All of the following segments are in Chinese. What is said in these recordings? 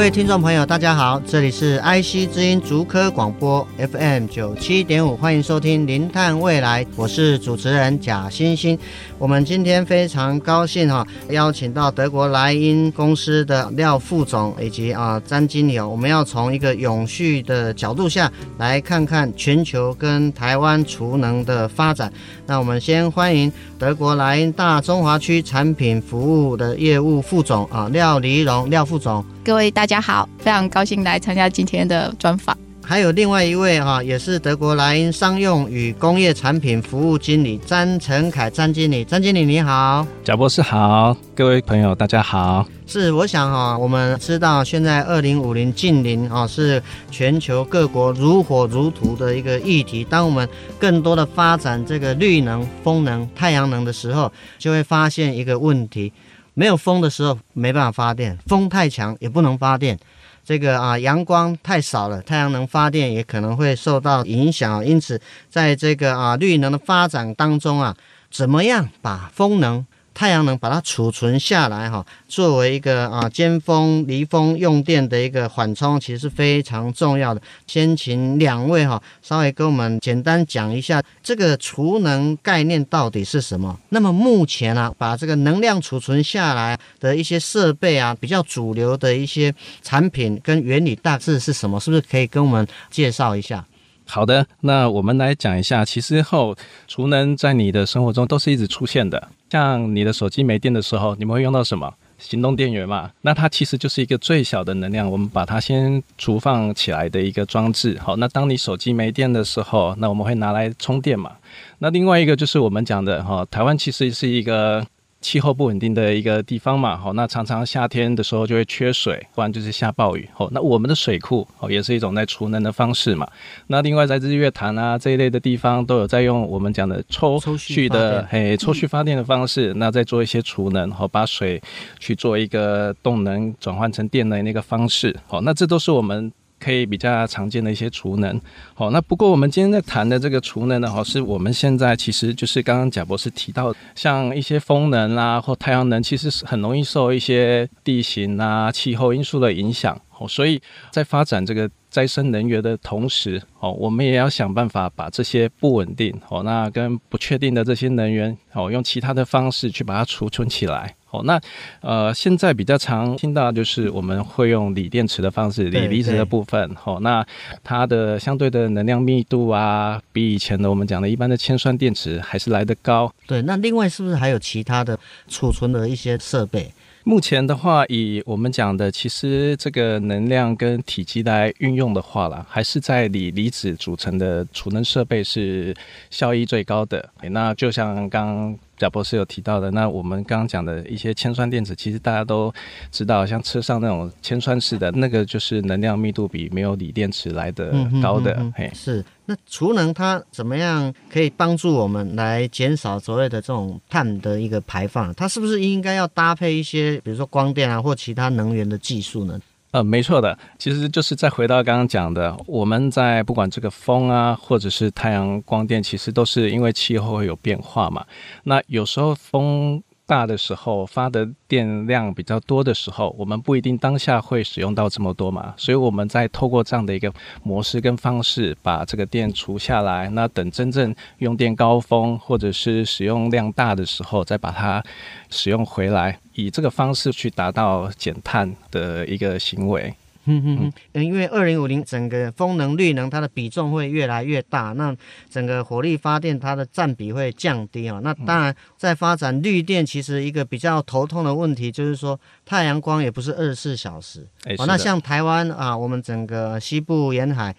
各位听众朋友，大家好，这里是 IC 之音竹科广播 FM 九七点五，欢迎收听《零碳未来》，我是主持人贾欣欣。我们今天非常高兴哈，邀请到德国莱茵公司的廖副总以及啊詹经理，我们要从一个永续的角度下来看看全球跟台湾储能的发展。那我们先欢迎德国莱茵大中华区产品服务的业务副总啊廖黎荣廖副总。各位大家好，非常高兴来参加今天的专访。还有另外一位哈，也是德国莱茵商用与工业产品服务经理詹成凯詹经理，詹经理你好，贾博士好，各位朋友大家好。是，我想哈，我们知道现在二零五零近邻啊是全球各国如火如荼的一个议题。当我们更多的发展这个绿能、风能、太阳能的时候，就会发现一个问题：没有风的时候没办法发电，风太强也不能发电。这个啊，阳光太少了，太阳能发电也可能会受到影响。因此，在这个啊绿能的发展当中啊，怎么样把风能？太阳能把它储存下来，哈，作为一个啊尖峰离峰用电的一个缓冲，其实是非常重要的。先请两位哈稍微跟我们简单讲一下这个储能概念到底是什么。那么目前啊，把这个能量储存下来的一些设备啊，比较主流的一些产品跟原理大致是什么？是不是可以跟我们介绍一下？好的，那我们来讲一下，其实后储能在你的生活中都是一直出现的。像你的手机没电的时候，你们会用到什么？行动电源嘛。那它其实就是一个最小的能量，我们把它先储放起来的一个装置。好，那当你手机没电的时候，那我们会拿来充电嘛。那另外一个就是我们讲的哈，台湾其实是一个。气候不稳定的一个地方嘛，好，那常常夏天的时候就会缺水，不然就是下暴雨，好，那我们的水库哦也是一种在储能的方式嘛。那另外在日月潭啊这一类的地方都有在用我们讲的抽蓄的嘿抽蓄发电的方式，那再做一些储能，好，把水去做一个动能转换成电能那个方式，好，那这都是我们。可以比较常见的一些储能，好，那不过我们今天在谈的这个储能呢，哈，是我们现在其实就是刚刚贾博士提到，像一些风能啦或太阳能，其实是很容易受一些地形啊、气候因素的影响，哦，所以在发展这个再生能源的同时，哦，我们也要想办法把这些不稳定，哦，那跟不确定的这些能源，哦，用其他的方式去把它储存起来。哦，那呃，现在比较常听到就是我们会用锂电池的方式，锂离子的部分。哦，那它的相对的能量密度啊，比以前的我们讲的一般的铅酸电池还是来得高。对，那另外是不是还有其他的储存的一些设备？目前的话，以我们讲的，其实这个能量跟体积来运用的话啦，还是在锂离子组成的储能设备是效益最高的。那就像刚。贾博士有提到的，那我们刚刚讲的一些铅酸电池，其实大家都知道，像车上那种铅酸式的那个，就是能量密度比没有锂电池来的高的。嗯、哼哼嘿，是。那储能它怎么样可以帮助我们来减少所谓的这种碳的一个排放？它是不是应该要搭配一些，比如说光电啊，或其他能源的技术呢？呃，没错的，其实就是再回到刚刚讲的，我们在不管这个风啊，或者是太阳光电，其实都是因为气候会有变化嘛。那有时候风大的时候，发的电量比较多的时候，我们不一定当下会使用到这么多嘛。所以我们在透过这样的一个模式跟方式，把这个电储下来，那等真正用电高峰或者是使用量大的时候，再把它使用回来。以这个方式去达到减碳的一个行为。嗯嗯嗯，因为二零五零整个风能、绿能它的比重会越来越大，那整个火力发电它的占比会降低啊。那当然，在发展绿电，其实一个比较头痛的问题就是说，太阳光也不是二十四小时。哦，那像台湾啊，我们整个西部沿海。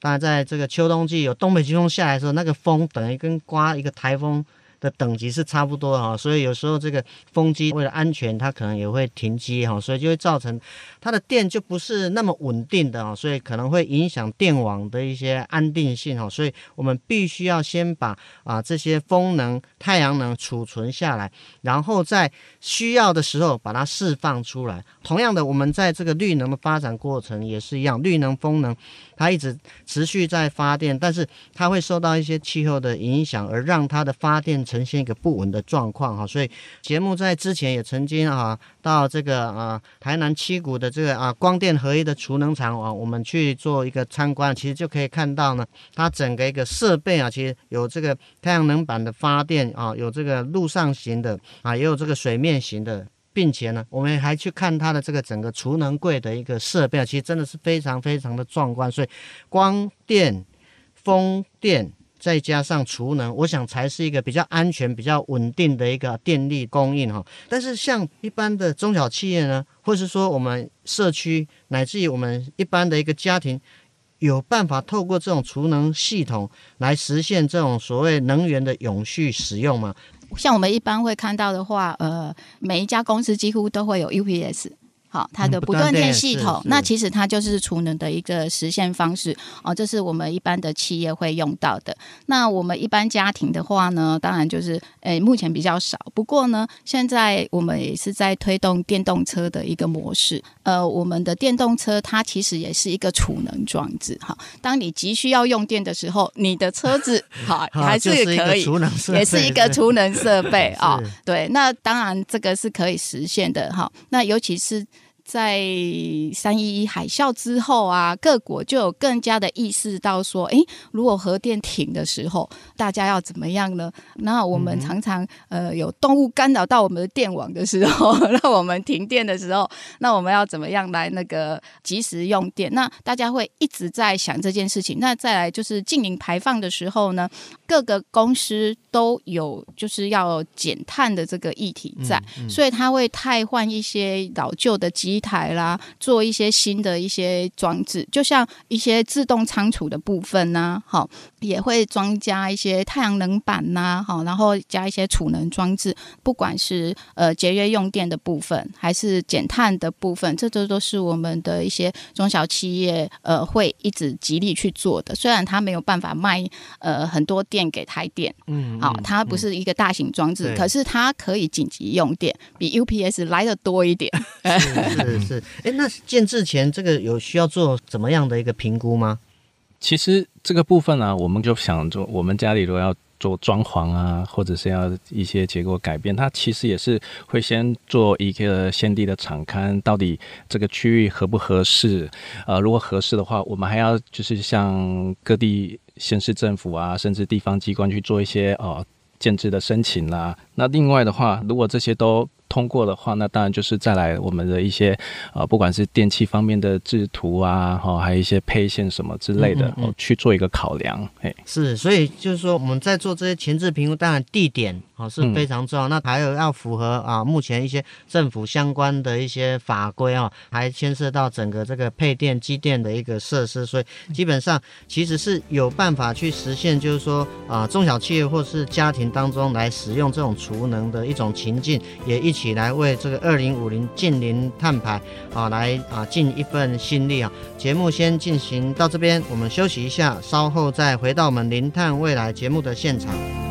当然在这个秋冬季有东北季风下来的时候，那个风等于跟刮一个台风。的等级是差不多哈，所以有时候这个风机为了安全，它可能也会停机哈，所以就会造成它的电就不是那么稳定的哈，所以可能会影响电网的一些安定性哈，所以我们必须要先把啊这些风能、太阳能储存下来，然后在需要的时候把它释放出来。同样的，我们在这个绿能的发展过程也是一样，绿能、风能它一直持续在发电，但是它会受到一些气候的影响，而让它的发电。呈现一个不稳的状况哈，所以节目在之前也曾经啊到这个啊台南七股的这个啊光电合一的储能厂啊，我们去做一个参观，其实就可以看到呢，它整个一个设备啊，其实有这个太阳能板的发电啊，有这个陆上型的啊，也有这个水面型的，并且呢，我们还去看它的这个整个储能柜的一个设备啊，其实真的是非常非常的壮观，所以光电、风电。再加上储能，我想才是一个比较安全、比较稳定的一个电力供应哈。但是像一般的中小企业呢，或是说我们社区乃至于我们一般的一个家庭，有办法透过这种储能系统来实现这种所谓能源的永续使用吗？像我们一般会看到的话，呃，每一家公司几乎都会有 UPS。好，它的不断电系统，那其实它就是储能的一个实现方式哦。这是我们一般的企业会用到的。那我们一般家庭的话呢，当然就是诶，目前比较少。不过呢，现在我们也是在推动电动车的一个模式。呃，我们的电动车它其实也是一个储能装置。哈，当你急需要用电的时候，你的车子 好还是可以，也是一个储能设备 啊。对，那当然这个是可以实现的。哈，那尤其是。在三一一海啸之后啊，各国就有更加的意识到说，诶，如果核电停的时候，大家要怎么样呢？那我们常常呃有动物干扰到我们的电网的时候，那我们停电的时候，那我们要怎么样来那个及时用电？那大家会一直在想这件事情。那再来就是净零排放的时候呢，各个公司都有就是要减碳的这个议题在，嗯嗯、所以它会汰换一些老旧的机。台啦，做一些新的一些装置，就像一些自动仓储的部分呢，好，也会装加一些太阳能板呐，好，然后加一些储能装置，不管是呃节约用电的部分，还是减碳的部分，这都都是我们的一些中小企业呃会一直极力去做的。虽然它没有办法卖呃很多电给台电，嗯，好，它不是一个大型装置，嗯、可是它可以紧急用电，比 UPS 来的多一点。是是，哎，那建制前这个有需要做怎么样的一个评估吗？其实这个部分呢、啊，我们就想做，我们家里如果要做装潢啊，或者是要一些结构改变，它其实也是会先做一个先地的场勘，到底这个区域合不合适？呃，如果合适的话，我们还要就是向各地县市政府啊，甚至地方机关去做一些呃建制的申请啦。那另外的话，如果这些都通过的话，那当然就是再来我们的一些呃，不管是电器方面的制图啊，哈，还有一些配线什么之类的，嗯嗯嗯去做一个考量。哎，是，所以就是说我们在做这些前置评估，当然地点啊是非常重要，嗯、那还有要符合啊目前一些政府相关的一些法规啊，还牵涉到整个这个配电机电的一个设施，所以基本上其实是有办法去实现，就是说啊中小企业或是家庭当中来使用这种储能的一种情境，也一起。一起来为这个二零五零近零碳排啊，来啊尽一份心力啊！节目先进行到这边，我们休息一下，稍后再回到我们零碳未来节目的现场。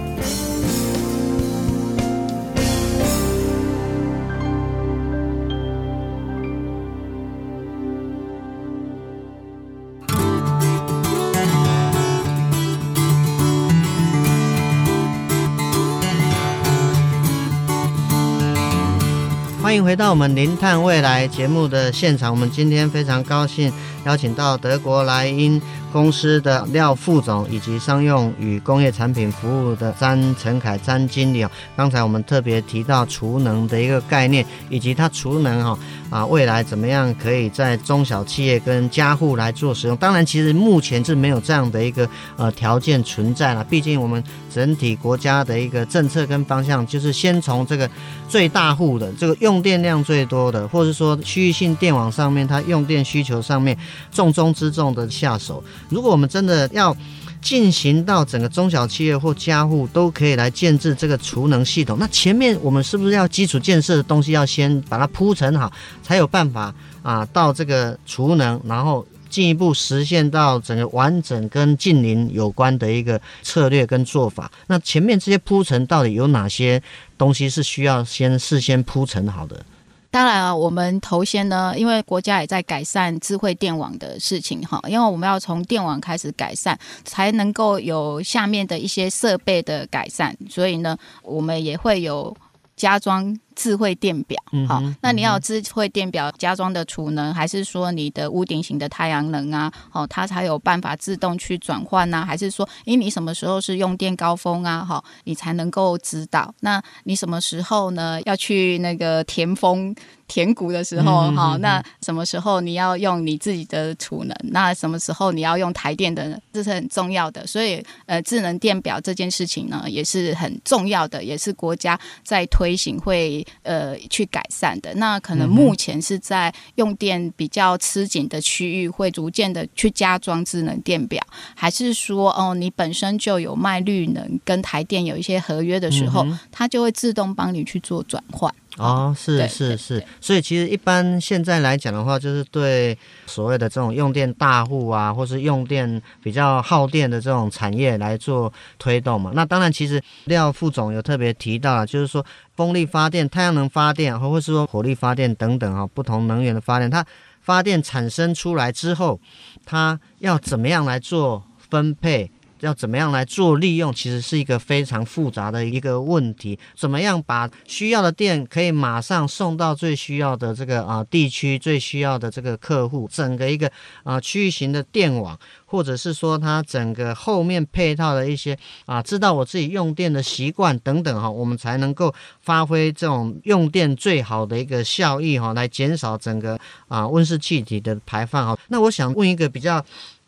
欢迎回到我们《零碳未来》节目的现场。我们今天非常高兴邀请到德国莱茵公司的廖副总以及商用与工业产品服务的詹陈凯詹经理哦。刚才我们特别提到储能的一个概念，以及它储能哈啊未来怎么样可以在中小企业跟家户来做使用。当然，其实目前是没有这样的一个呃条件存在了。毕竟我们整体国家的一个政策跟方向，就是先从这个最大户的这个用电量最多的，或者说区域性电网上面它用电需求上面重中之重的下手。如果我们真的要进行到整个中小企业或家户都可以来建置这个储能系统，那前面我们是不是要基础建设的东西要先把它铺陈好，才有办法啊到这个储能，然后进一步实现到整个完整跟近邻有关的一个策略跟做法？那前面这些铺陈到底有哪些东西是需要先事先铺陈好的？当然啊，我们头先呢，因为国家也在改善智慧电网的事情哈，因为我们要从电网开始改善，才能够有下面的一些设备的改善，所以呢，我们也会有加装。智慧电表，好，那你要智慧电表加装的储能，还是说你的屋顶型的太阳能啊？哦，它才有办法自动去转换呐？还是说，诶，你什么时候是用电高峰啊？好，你才能够知道。那你什么时候呢？要去那个填峰填谷的时候，好，那什么时候你要用你自己的储能？那什么时候你要用台电的？这是很重要的。所以，呃，智能电表这件事情呢，也是很重要的，也是国家在推行会。呃，去改善的。那可能目前是在用电比较吃紧的区域，会逐渐的去加装智能电表，还是说，哦，你本身就有卖绿能，跟台电有一些合约的时候，它就会自动帮你去做转换。哦，是是是，所以其实一般现在来讲的话，就是对所谓的这种用电大户啊，或是用电比较耗电的这种产业来做推动嘛。那当然，其实廖副总有特别提到，就是说风力发电、太阳能发电，或者是说火力发电等等哈，不同能源的发电，它发电产生出来之后，它要怎么样来做分配？要怎么样来做利用，其实是一个非常复杂的一个问题。怎么样把需要的电可以马上送到最需要的这个啊地区，最需要的这个客户，整个一个啊区域型的电网，或者是说它整个后面配套的一些啊，知道我自己用电的习惯等等哈，我们才能够发挥这种用电最好的一个效益哈，来减少整个啊温室气体的排放哈。那我想问一个比较。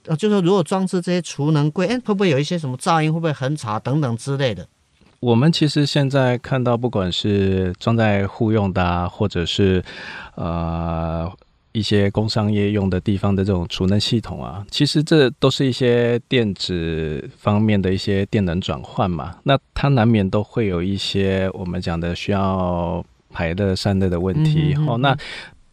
呃，就是说，如果装置这些储能柜，哎，会不会有一些什么噪音？会不会很吵等等之类的？我们其实现在看到，不管是装在户用的啊，或者是呃一些工商业用的地方的这种储能系统啊，其实这都是一些电子方面的一些电能转换嘛。那它难免都会有一些我们讲的需要排热散热的问题。好、嗯嗯嗯哦，那。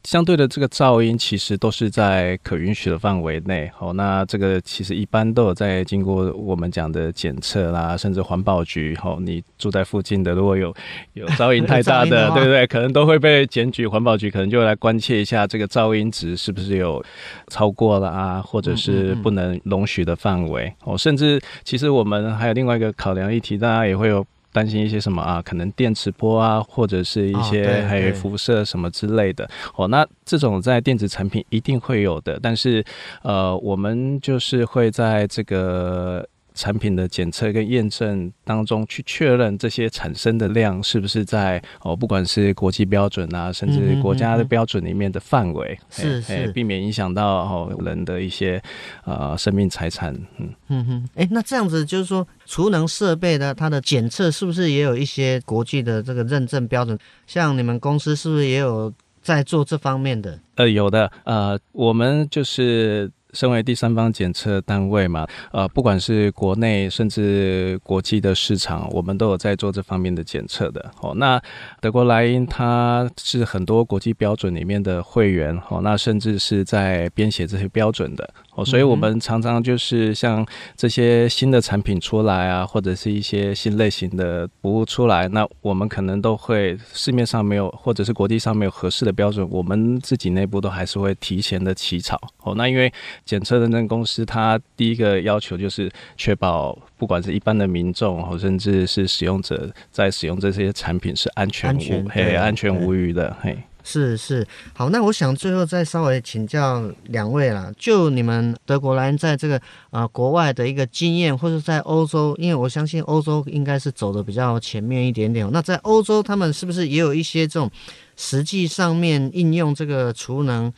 相对的，这个噪音其实都是在可允许的范围内。好，那这个其实一般都有在经过我们讲的检测啦，甚至环保局。好，你住在附近的，如果有有噪音太大的，对不对？可能都会被检举，环保局可能就会来关切一下这个噪音值是不是有超过了啊，或者是不能容许的范围。哦，甚至其实我们还有另外一个考量议题，大家也会有。担心一些什么啊？可能电磁波啊，或者是一些还有辐射什么之类的。哦，那这种在电子产品一定会有的，但是呃，我们就是会在这个。产品的检测跟验证当中，去确认这些产生的量是不是在哦，不管是国际标准啊，甚至国家的标准里面的范围，是是，避免影响到哦人的一些呃生命财产。嗯嗯嗯，哎，那这样子就是说，储能设备的它的检测是不是也有一些国际的这个认证标准？像你们公司是不是也有在做这方面的？呃，有的，呃，我们就是。身为第三方检测单位嘛，呃，不管是国内甚至国际的市场，我们都有在做这方面的检测的。哦，那德国莱茵它是很多国际标准里面的会员，哦，那甚至是在编写这些标准的。哦，所以我们常常就是像这些新的产品出来啊，或者是一些新类型的服务出来，那我们可能都会市面上没有，或者是国际上没有合适的标准，我们自己内部都还是会提前的起草。哦，那因为检测认证公司，它第一个要求就是确保，不管是一般的民众，或甚至是使用者，在使用这些产品是安全无嘿安全无虞的。嘿，是是好，那我想最后再稍微请教两位啦，就你们德国人在这个呃国外的一个经验，或者在欧洲，因为我相信欧洲应该是走的比较前面一点点。那在欧洲，他们是不是也有一些这种实际上面应用这个储能？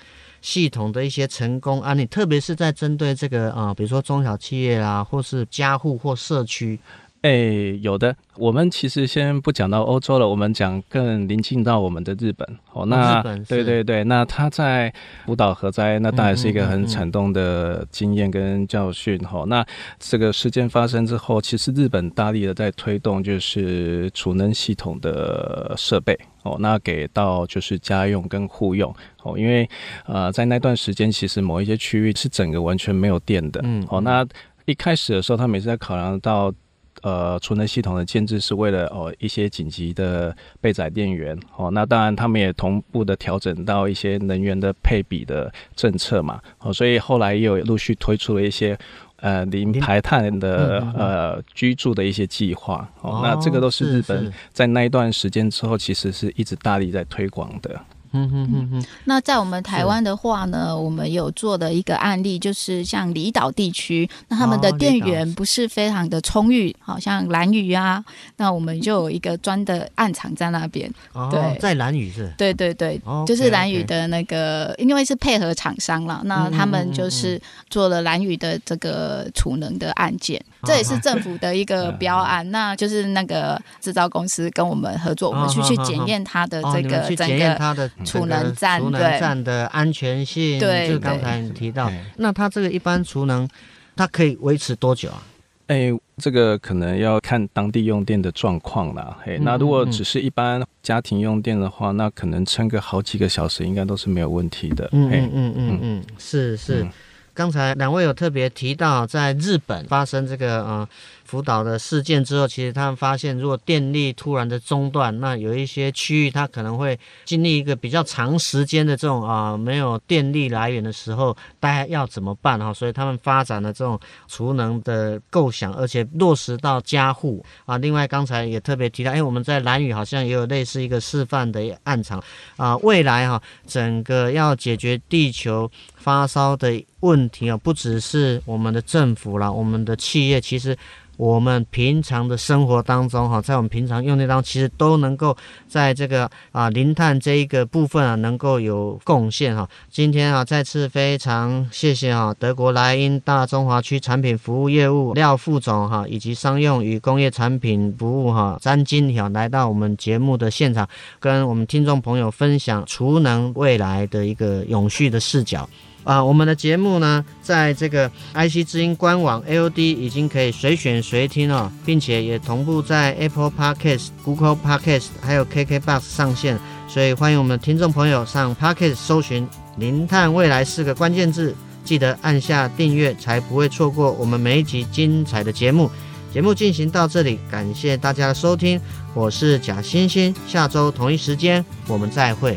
系统的一些成功案例，特别是在针对这个啊、比如说中小企业啊，或是家户或社区。哎，有的。我们其实先不讲到欧洲了，我们讲更临近到我们的日本。哦，那对对对，那他在福岛核灾，那当然是一个很惨痛的经验跟教训。哈、嗯嗯嗯，那这个事件发生之后，其实日本大力的在推动就是储能系统的设备。哦，那给到就是家用跟户用。哦，因为呃，在那段时间，其实某一些区域是整个完全没有电的。嗯，哦，那一开始的时候，他每次在考量到。呃，储能系统的建制是为了哦一些紧急的备载电源哦，那当然他们也同步的调整到一些能源的配比的政策嘛，哦，所以后来也有陆续推出了一些呃零排碳的呃居住的一些计划哦，那这个都是日本在那一段时间之后，其实是一直大力在推广的。嗯哼哼哼，那在我们台湾的话呢，我们有做的一个案例，就是像离岛地区，那他们的电源不是非常的充裕，好像蓝屿啊，那我们就有一个专的暗场在那边。对，在蓝屿是？对对对，就是蓝屿的那个，因为是配合厂商了，那他们就是做了蓝屿的这个储能的案件，这也是政府的一个标案，那就是那个制造公司跟我们合作，我们去去检验它的这个整个。储能站，储能站的安全性，对，就刚才你提到，那它这个一般储能，它可以维持多久啊？哎，这个可能要看当地用电的状况啦。嘿，那如果只是一般家庭用电的话，那可能撑个好几个小时，应该都是没有问题的。嗯嗯嗯嗯嗯，是是。刚才两位有特别提到，在日本发生这个呃。福岛的事件之后，其实他们发现，如果电力突然的中断，那有一些区域它可能会经历一个比较长时间的这种啊、没有电力来源的时候，大家要怎么办哈？所以他们发展了这种储能的构想，而且落实到家户啊。另外刚才也特别提到，因为我们在兰屿好像也有类似一个示范的案场啊。未来哈，整个要解决地球发烧的问题啊，不只是我们的政府啦，我们的企业其实。我们平常的生活当中，哈，在我们平常用电当中，其实都能够在这个啊零碳这一个部分啊，能够有贡献哈。今天啊，再次非常谢谢啊，德国莱茵大中华区产品服务业务廖副总哈，以及商用与工业产品服务哈詹经理来到我们节目的现场，跟我们听众朋友分享储能未来的一个永续的视角。啊，我们的节目呢，在这个 IC 之音官网 AOD 已经可以随选随听了，并且也同步在 Apple Podcast、Google Podcast 还有 KKBox 上线，所以欢迎我们的听众朋友上 Podcast 搜寻“零碳未来”四个关键字，记得按下订阅，才不会错过我们每一集精彩的节目。节目进行到这里，感谢大家的收听，我是贾欣欣，下周同一时间我们再会。